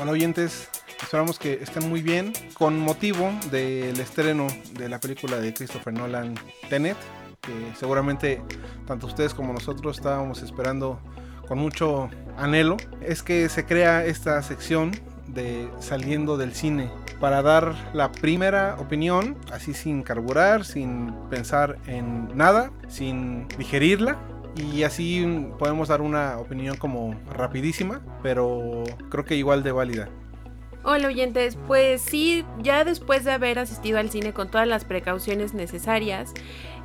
Hola oyentes, esperamos que estén muy bien. Con motivo del estreno de la película de Christopher Nolan, Tenet, que seguramente tanto ustedes como nosotros estábamos esperando con mucho anhelo, es que se crea esta sección de saliendo del cine para dar la primera opinión, así sin carburar, sin pensar en nada, sin digerirla y así podemos dar una opinión como rapidísima, pero creo que igual de válida. Hola oyentes, pues sí, ya después de haber asistido al cine con todas las precauciones necesarias,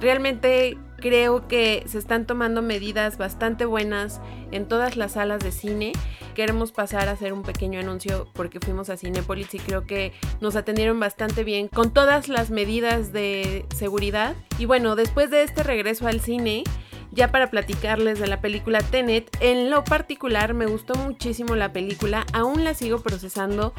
realmente creo que se están tomando medidas bastante buenas en todas las salas de cine. Queremos pasar a hacer un pequeño anuncio porque fuimos a Cinepolis y creo que nos atendieron bastante bien con todas las medidas de seguridad. Y bueno, después de este regreso al cine, ya para platicarles de la película Tenet, en lo particular me gustó muchísimo la película, aún la sigo procesando.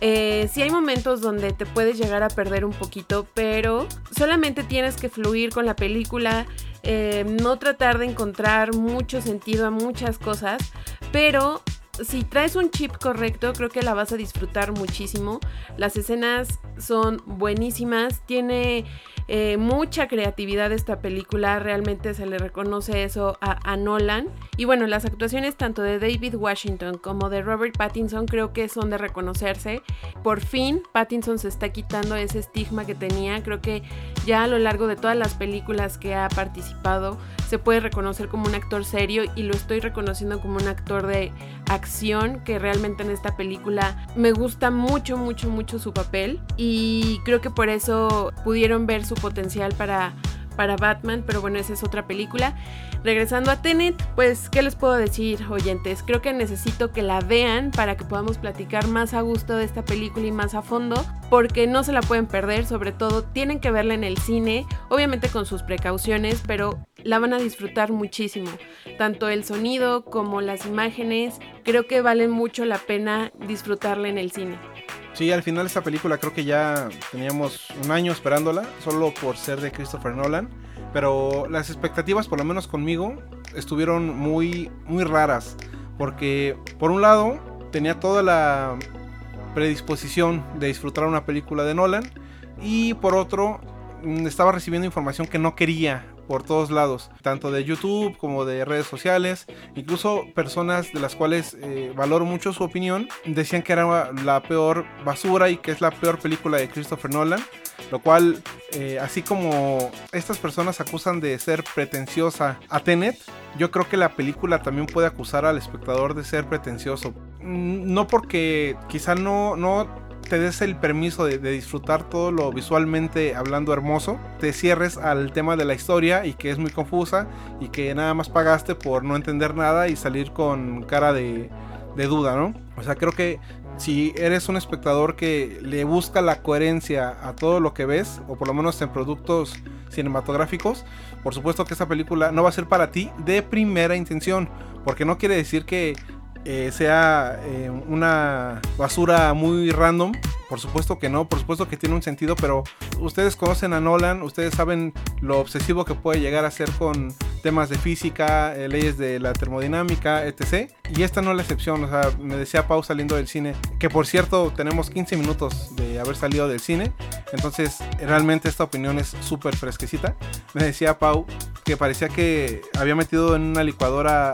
Eh, sí hay momentos donde te puedes llegar a perder un poquito, pero solamente tienes que fluir con la película, eh, no tratar de encontrar mucho sentido a muchas cosas, pero si traes un chip correcto, creo que la vas a disfrutar muchísimo. Las escenas son buenísimas, tiene eh, mucha creatividad esta película, realmente se le reconoce eso a, Nolan. Y bueno, las actuaciones tanto de David Washington como de Robert Pattinson creo que son de reconocerse. Por fin Pattinson se está quitando ese estigma que tenía, creo que ya a lo largo de todas las películas que ha participado se puede reconocer como un actor serio y lo estoy reconociendo como un actor de acción que realmente en esta película me gusta mucho, mucho, mucho su papel. Y creo que por eso pudieron ver su potencial para para Batman, pero bueno, esa es otra película. Regresando a Tenet, pues, ¿qué les puedo decir, oyentes? Creo que necesito que la vean para que podamos platicar más a gusto de esta película y más a fondo, porque no se la pueden perder, sobre todo tienen que verla en el cine, obviamente con sus precauciones, pero la van a disfrutar muchísimo. Tanto el sonido como las imágenes, creo que valen mucho la pena disfrutarla en el cine. Sí, al final esta película creo que ya teníamos un año esperándola, solo por ser de Christopher Nolan, pero las expectativas, por lo menos conmigo, estuvieron muy, muy raras, porque por un lado tenía toda la predisposición de disfrutar una película de Nolan, y por otro mm, estaba recibiendo información que no quería por todos lados, tanto de YouTube como de redes sociales, incluso personas de las cuales eh, valoro mucho su opinión, decían que era la peor basura y que es la peor película de Christopher Nolan, lo cual, eh, así como estas personas acusan de ser pretenciosa a Tenet, yo creo que la película también puede acusar al espectador de ser pretencioso. Mm, no porque quizá no, no te des el permiso de, disfrutar todo lo visualmente hablando hermoso, te cierres al tema de la historia y que es muy confusa y que nada más pagaste por no entender nada y salir con cara de, de duda, ¿no? O sea, creo que si eres un espectador que le busca la coherencia a todo lo que ves, o por lo menos en productos cinematográficos, por supuesto que esta película no va a ser para ti de primera intención, porque no quiere decir que eh, sea eh, una basura muy random. Por supuesto que no, por supuesto que tiene un sentido, pero ustedes conocen a Nolan, ustedes saben lo obsesivo que puede llegar a ser con temas de física, eh, leyes de la termodinámica, etc. Y esta no es la excepción, o sea, me decía Pau saliendo del cine, que por cierto tenemos 15 minutos de haber salido del cine, entonces realmente esta opinión es súper fresquecita. Me decía Pau que parecía que había metido en una licuadora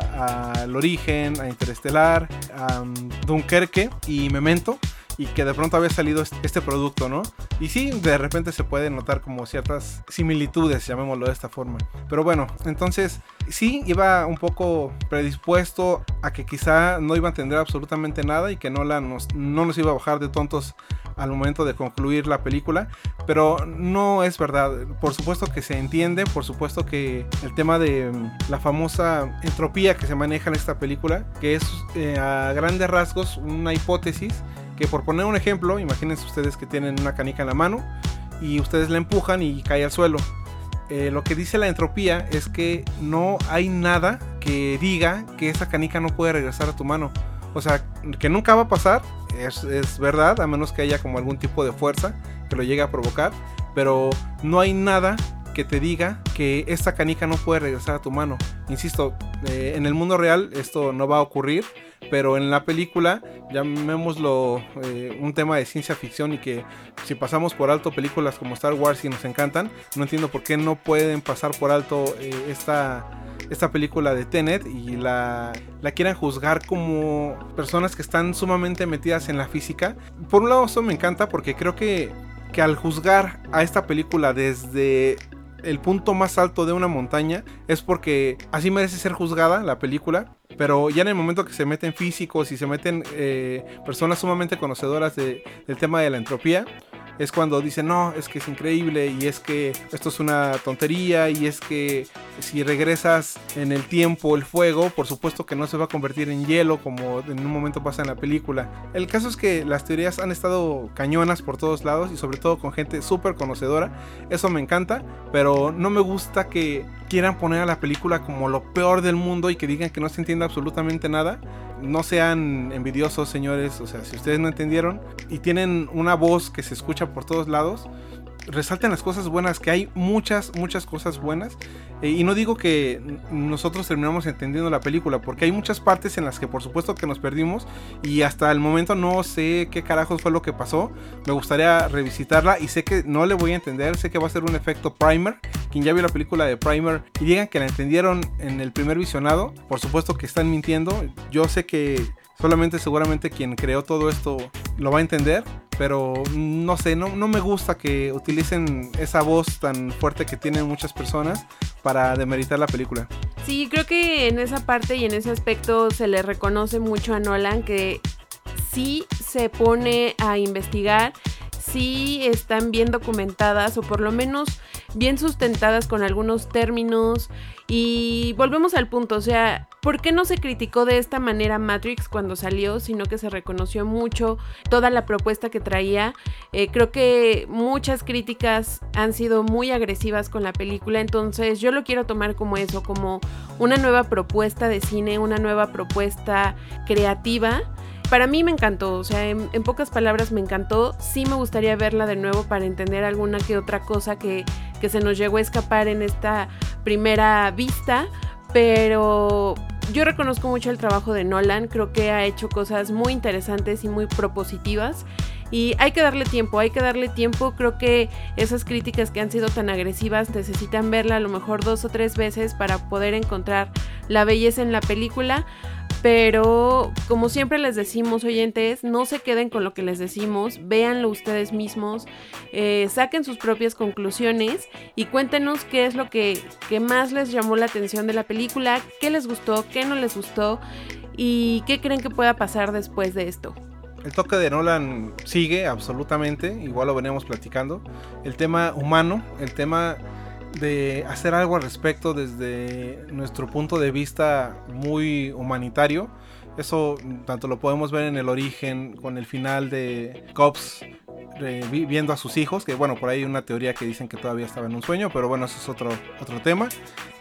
al origen, a Interestelar, a Dunkerque y Memento y que de pronto había salido este producto, ¿no? Y sí, de repente se puede notar como ciertas similitudes, llamémoslo de esta forma. Pero bueno, entonces sí iba un poco predispuesto a que quizá no iba a entender absolutamente nada y que nos, no nos iba a bajar de tontos al momento de concluir la película, pero no es verdad. Por supuesto que se entiende, por supuesto que el tema de mm, la famosa entropía que se maneja en esta película, que es eh, a grandes rasgos una hipótesis por poner un ejemplo, imagínense ustedes que tienen una canica en la mano y ustedes la empujan y cae al suelo. Eh, lo que dice la entropía es que no hay nada que diga que esa canica no puede regresar a tu mano. O sea, que nunca va a pasar, es, es, verdad, a menos que haya como algún tipo de fuerza que lo llegue a provocar, pero no hay nada que te diga que esta canica no puede regresar a tu mano. Insisto, eh, en el mundo real esto no va a ocurrir, pero en la película, llamémoslo eh, un tema de ciencia ficción y que si pasamos por alto películas como Star Wars y nos encantan, no entiendo por qué no pueden pasar por alto eh, esta, esta película de Tenet y la, la quieran juzgar como personas que están sumamente metidas en la física. Por un lado eso me encanta porque creo que, que al juzgar a esta película desde el punto más alto de una montaña es porque así merece ser juzgada la película. Pero ya en el momento que se meten físicos y se meten eh, personas sumamente conocedoras del tema de la entropía, es cuando dicen, no, es que es increíble y es que esto es una tontería y es que si regresas en el tiempo el fuego, por supuesto que no se va a convertir en hielo como en un momento pasa en la película. El caso es que las teorías han estado cañonas por todos lados y sobre todo con gente súper conocedora. Eso me encanta, pero no me gusta que quieran poner a la película como lo peor del mundo y que digan que no se entiende absolutamente nada. No sean envidiosos, señores. O sea, si ustedes no entendieron y tienen una voz que se escucha por todos lados, resalten las cosas buenas, que hay muchas, muchas cosas buenas. Eh, y no digo que nosotros terminamos entendiendo la película, porque hay muchas partes en las que por supuesto que nos perdimos y hasta el momento no sé qué carajos fue lo que pasó. Me gustaría revisitarla y sé que no le voy a entender, sé que va a ser un efecto primer. Quien ya vio la película de Primer y digan que la entendieron en el primer visionado, por supuesto que están mintiendo. Yo sé que Solamente seguramente quien creó todo esto lo va a entender, pero no sé, no, no me gusta que utilicen esa voz tan fuerte que tienen muchas personas para demeritar la película. Sí, creo que en esa parte y en ese aspecto se le reconoce mucho a Nolan que sí se pone a investigar, sí están bien documentadas o por lo menos bien sustentadas con algunos términos y volvemos al punto, o sea, ¿por qué no se criticó de esta manera Matrix cuando salió, sino que se reconoció mucho toda la propuesta que traía? Eh, creo que muchas críticas han sido muy agresivas con la película, entonces yo lo quiero tomar como eso, como una nueva propuesta de cine, una nueva propuesta creativa para mí me encantó, o sea, en, pocas palabras me encantó. Sí me gustaría verla de nuevo para entender alguna que otra cosa que, que se nos llegó a escapar en esta primera vista, pero yo reconozco mucho el trabajo de Nolan, creo que ha hecho cosas muy interesantes y muy propositivas. Y hay que darle tiempo, hay que darle tiempo. Creo que esas críticas que han sido tan agresivas necesitan verla a lo mejor dos o tres veces para poder encontrar la belleza en la película. Pero como siempre les decimos, oyentes, no se queden con lo que les decimos, véanlo ustedes mismos, eh, saquen sus propias conclusiones y cuéntenos qué es lo que, que más les llamó la atención de la película, qué les gustó, qué no les gustó y qué creen que pueda pasar después de esto. El toque de Nolan sigue absolutamente, igual lo veníamos platicando. El tema humano, el tema de hacer algo al respecto desde nuestro punto de vista muy humanitario. Eso tanto lo podemos ver en el origen con el final de Cops viendo a sus hijos, que bueno, por ahí hay una teoría que dicen que todavía estaba en un sueño, pero bueno, eso es otro, otro tema.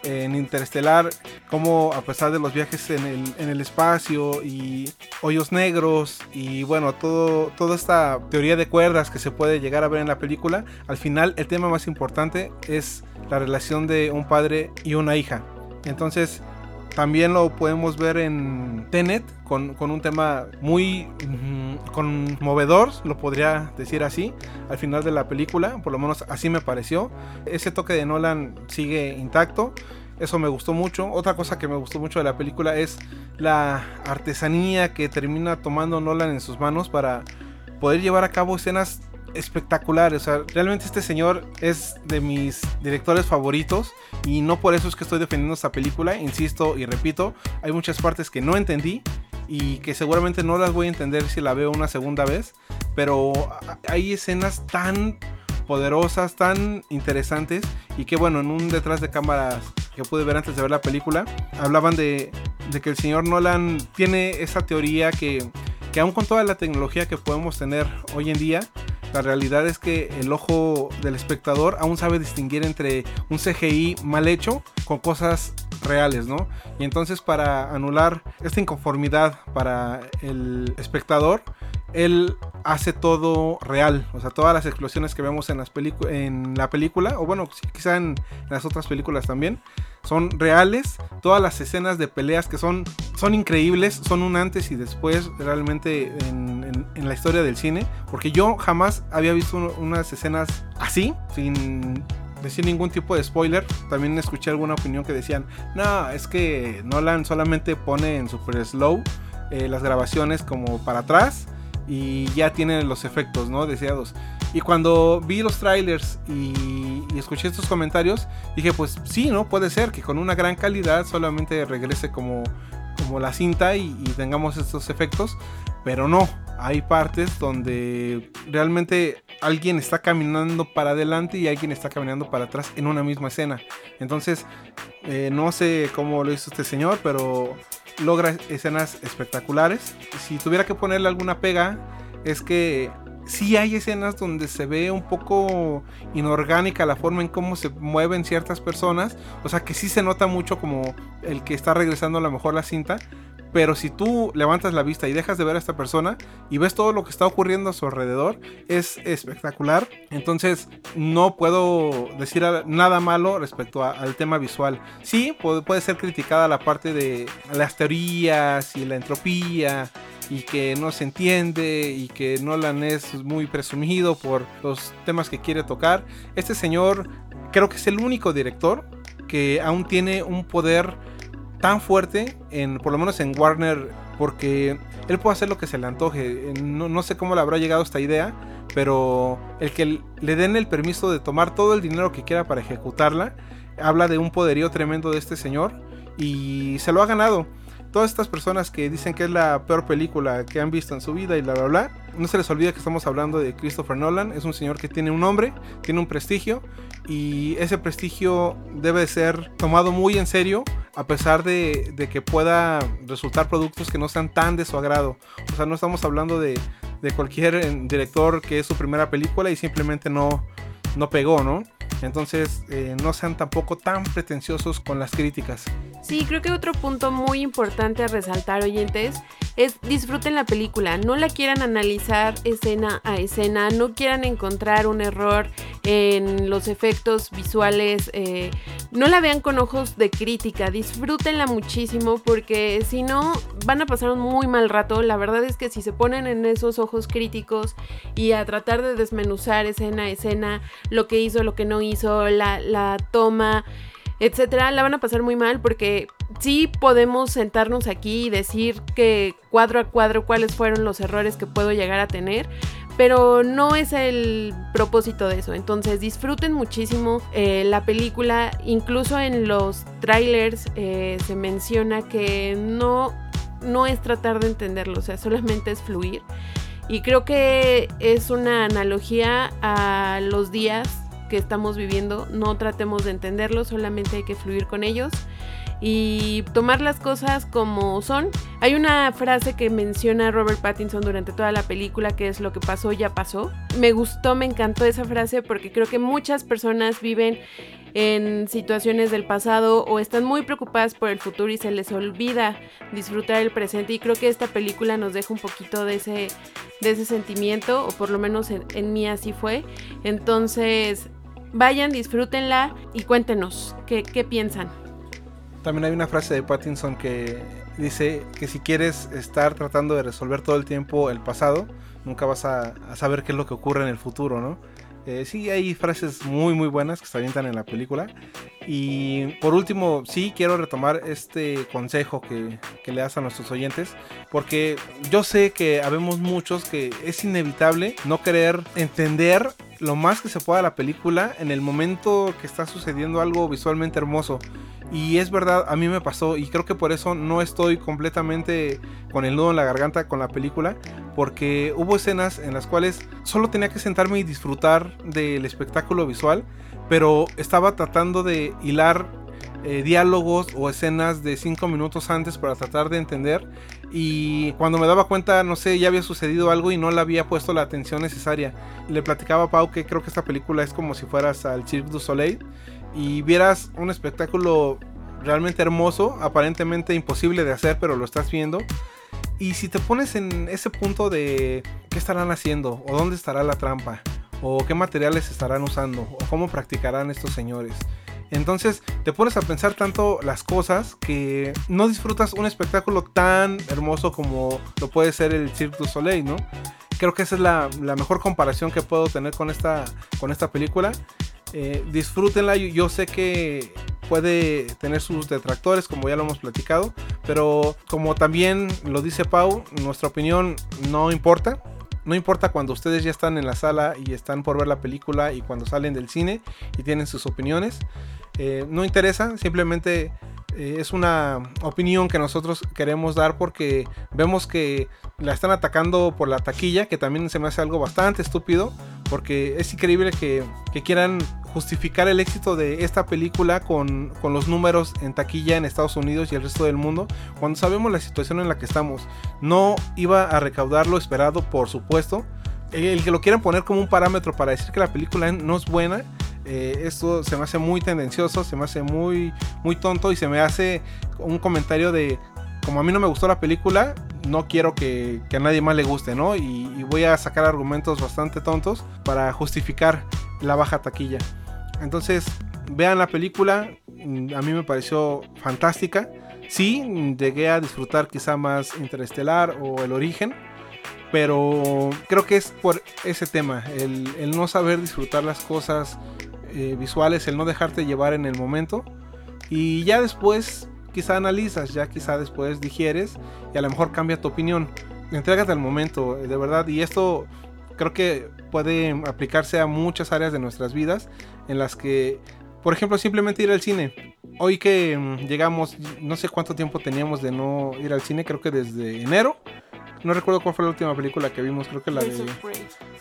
En Interestelar, como a pesar de los viajes en el, en el espacio y hoyos negros y bueno, todo, toda esta teoría de cuerdas que se puede llegar a ver en la película, al final el tema más importante es la relación de un padre y una hija. Entonces, también lo podemos ver en Tenet, con, un tema muy conmovedor, lo podría decir así, al final de la película, por lo menos así me pareció. Ese toque de Nolan sigue intacto, eso me gustó mucho. Otra cosa que me gustó mucho de la película es la artesanía que termina tomando Nolan en sus manos para poder llevar a cabo escenas espectacular. O sea, realmente este señor es de mis directores favoritos. Y no por eso es que estoy defendiendo esta película. Insisto y repito, hay muchas partes que no entendí. Y que seguramente no las voy a entender si la veo una segunda vez. Pero hay escenas tan poderosas, tan interesantes. Y que bueno, en un detrás de cámaras que pude ver antes de ver la película, hablaban de, que el señor Nolan tiene esa teoría que, que aún con toda la tecnología que podemos tener hoy en día, la realidad es que el ojo del espectador aún sabe distinguir entre un CGI mal hecho con cosas reales, ¿no? Y entonces para anular esta inconformidad para el espectador, él hace todo real. O sea, todas las explosiones que vemos en, las en la película, o bueno, quizá en las otras películas también, son reales. Todas las escenas de peleas que son, son increíbles, son un antes y después realmente en, la historia del cine. Porque yo jamás había visto unas escenas así, sin decir ningún tipo de spoiler. También escuché alguna opinión que decían, no, es que Nolan solamente pone en super slow eh, las grabaciones como para atrás y ya tiene los efectos, ¿no? Deseados. Y cuando vi los trailers y, escuché estos comentarios, dije, pues sí, ¿no? Puede ser que con una gran calidad solamente regrese como, como la cinta y, tengamos estos efectos, pero no, hay partes donde realmente alguien está caminando para adelante y alguien está caminando para atrás en una misma escena. Entonces, eh, no sé cómo lo hizo este señor, pero logra escenas espectaculares. Si tuviera que ponerle alguna pega, es que sí hay escenas donde se ve un poco inorgánica la forma en cómo se mueven ciertas personas. O sea que sí se nota mucho como el que está regresando a lo mejor la cinta. Pero si tú levantas la vista y dejas de ver a esta persona y ves todo lo que está ocurriendo a su alrededor, es espectacular. Entonces no puedo decir nada malo respecto al tema visual. Sí, puede ser criticada la parte de las teorías y la entropía y que no se entiende y que Nolan es muy presumido por los temas que quiere tocar. Este señor creo que es el único director que aún tiene un poder tan fuerte, en, por lo menos en Warner, porque él puede hacer lo que se le antoje. No, no sé cómo le habrá llegado esta idea, pero el que le den el permiso de tomar todo el dinero que quiera para ejecutarla, habla de un poderío tremendo de este señor y se lo ha ganado todas estas personas que dicen que es la peor película que han visto en su vida y bla bla bla, no se les olvide que estamos hablando de Christopher Nolan, es un señor que tiene un nombre, tiene un prestigio y ese prestigio debe ser tomado muy en serio a pesar de, que pueda resultar productos que no sean tan de su agrado. O sea, no estamos hablando de, de cualquier eh, director que es su primera película y simplemente no, no pegó, ¿no? Entonces, eh, no sean tampoco tan pretenciosos con las críticas. Sí, creo que otro punto muy importante a resaltar, oyentes, es disfruten la película. No la quieran analizar escena a escena, no quieran encontrar un error en los efectos visuales, eh, no la vean con ojos de crítica, disfrútenla muchísimo porque si no van a pasar un muy mal rato. La verdad es que si se ponen en esos ojos críticos y a tratar de desmenuzar escena a escena lo que hizo, lo que no hizo, la, la toma, etcétera, la van a pasar muy mal porque sí podemos sentarnos aquí y decir que cuadro a cuadro cuáles fueron los errores que puedo llegar a tener, pero no es el propósito de eso. Entonces disfruten muchísimo eh, la película, incluso en los trailers eh, se menciona que no, no es tratar de entenderlo, o sea, solamente es fluir. Y creo que es una analogía a los días que estamos viviendo, no tratemos de entenderlos, solamente hay que fluir con ellos y tomar las cosas como son. Hay una frase que menciona Robert Pattinson durante toda la película que es lo que pasó ya pasó. Me gustó, me encantó esa frase porque creo que muchas personas viven en situaciones del pasado o están muy preocupadas por el futuro y se les olvida disfrutar el presente y creo que esta película nos deja un poquito de ese, de ese sentimiento o por lo menos en, en mí así fue. Entonces Vayan, disfrútenla y cuéntenos qué, piensan. También hay una frase de Pattinson que dice que si quieres estar tratando de resolver todo el tiempo el pasado, nunca vas a, saber qué es lo que ocurre en el futuro, ¿no? Eh, sí, hay frases muy muy buenas que se avientan en la película. Y por último, sí quiero retomar este consejo que, que, le das a nuestros oyentes, porque yo sé que habemos muchos que es inevitable no querer entender lo más que se pueda la película en el momento que está sucediendo algo visualmente hermoso. Y es verdad, a mí me pasó y creo que por eso no estoy completamente con el nudo en la garganta con la película, porque hubo escenas en las cuales solo tenía que sentarme y disfrutar del espectáculo visual, pero estaba tratando de hilar eh, diálogos o escenas de 5 minutos antes para tratar de entender y cuando me daba cuenta, no sé, ya había sucedido algo y no le había puesto la atención necesaria. Le platicaba a Pau que creo que esta película es como si fueras al Cirque du Soleil y vieras un espectáculo realmente hermoso, aparentemente imposible de hacer, pero lo estás viendo. Y si te pones en ese punto de qué estarán haciendo, o dónde estará la trampa, o qué materiales estarán usando, o cómo practicarán estos señores. Entonces te pones a pensar tanto las cosas que no disfrutas un espectáculo tan hermoso como lo puede ser el Cirque du Soleil, ¿no? Creo que esa es la, mejor comparación que puedo tener con esta, con esta película. Eh, disfrútenla, yo sé que puede tener sus detractores, como ya lo hemos platicado, pero como también lo dice Pau, nuestra opinión no importa. No importa cuando ustedes ya están en la sala y están por ver la película y cuando salen del cine y tienen sus opiniones. Eh, no interesa, simplemente eh, es una opinión que nosotros queremos dar porque vemos que la están atacando por la taquilla, que también se me hace algo bastante estúpido, porque es increíble que, que quieran justificar el éxito de esta película con, con, los números en taquilla en Estados Unidos y el resto del mundo, cuando sabemos la situación en la que estamos. No iba a recaudar lo esperado, por supuesto. El que lo quieran poner como un parámetro para decir que la película no es buena, eh, esto se me hace muy tendencioso, se me hace muy, muy tonto y se me hace un comentario de, como a mí no me gustó la película, no quiero que, a nadie más le guste, ¿no? Y, y voy a sacar argumentos bastante tontos para justificar la baja taquilla. Entonces, vean la película, mm, a mí me pareció fantástica. Sí, llegué a disfrutar quizá más Interestelar o El Origen, pero creo que es por ese tema, el, no saber disfrutar las cosas eh, visuales, el no dejarte llevar en el momento. Y ya después quizá analizas, ya quizá después digieres y a lo mejor cambia tu opinión. Entrégate al momento, de verdad. Y esto creo que puede aplicarse a muchas áreas de nuestras vidas en las que, por ejemplo, simplemente ir al cine. Hoy que mm, llegamos, no sé cuánto tiempo teníamos de no ir al cine, creo que desde enero. No recuerdo cuál fue la última película que vimos, creo que la de...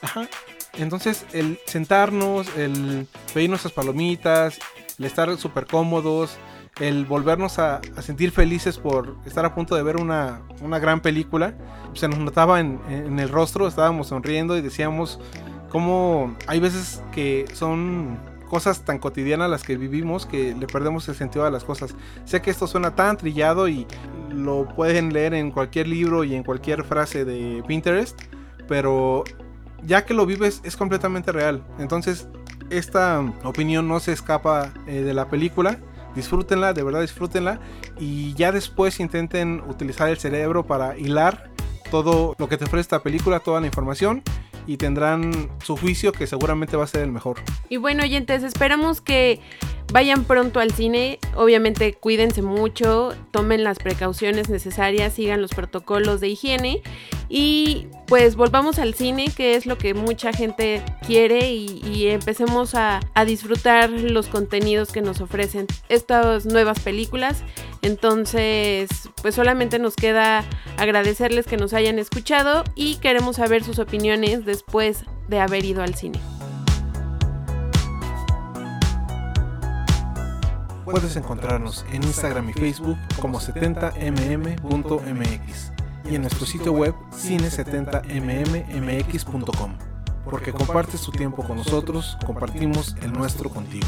Ajá. Entonces, el sentarnos, el pedir nuestras palomitas, el estar súper cómodos, el volvernos a, sentir felices por estar a punto de ver una, gran película, se nos notaba en, en, el rostro, estábamos sonriendo y decíamos cómo hay veces que son cosas tan cotidianas las que vivimos que le perdemos el sentido a las cosas. Sé que esto suena tan trillado y lo pueden leer en cualquier libro y en cualquier frase de Pinterest, pero ya que lo vives es completamente real. Entonces, esta opinión no se escapa eh, de la película. Disfrútenla, de verdad disfrútenla. Y ya después intenten utilizar el cerebro para hilar todo lo que te ofrece esta película, toda la información y tendrán su juicio que seguramente va a ser el mejor. Y bueno, oyentes, esperamos que vayan pronto al cine. Obviamente cuídense mucho, tomen las precauciones necesarias, sigan los protocolos de higiene y pues volvamos al cine, que es lo que mucha gente quiere y, empecemos a, a disfrutar los contenidos que nos ofrecen estas nuevas películas. Entonces, pues solamente nos queda agradecerles que nos hayan escuchado y queremos saber sus opiniones después de haber ido al cine. Puedes encontrarnos en Instagram y Facebook como 70mm.mx y en nuestro sitio web cine70mmx.com. Porque compartes tu tiempo con nosotros, compartimos el nuestro contigo.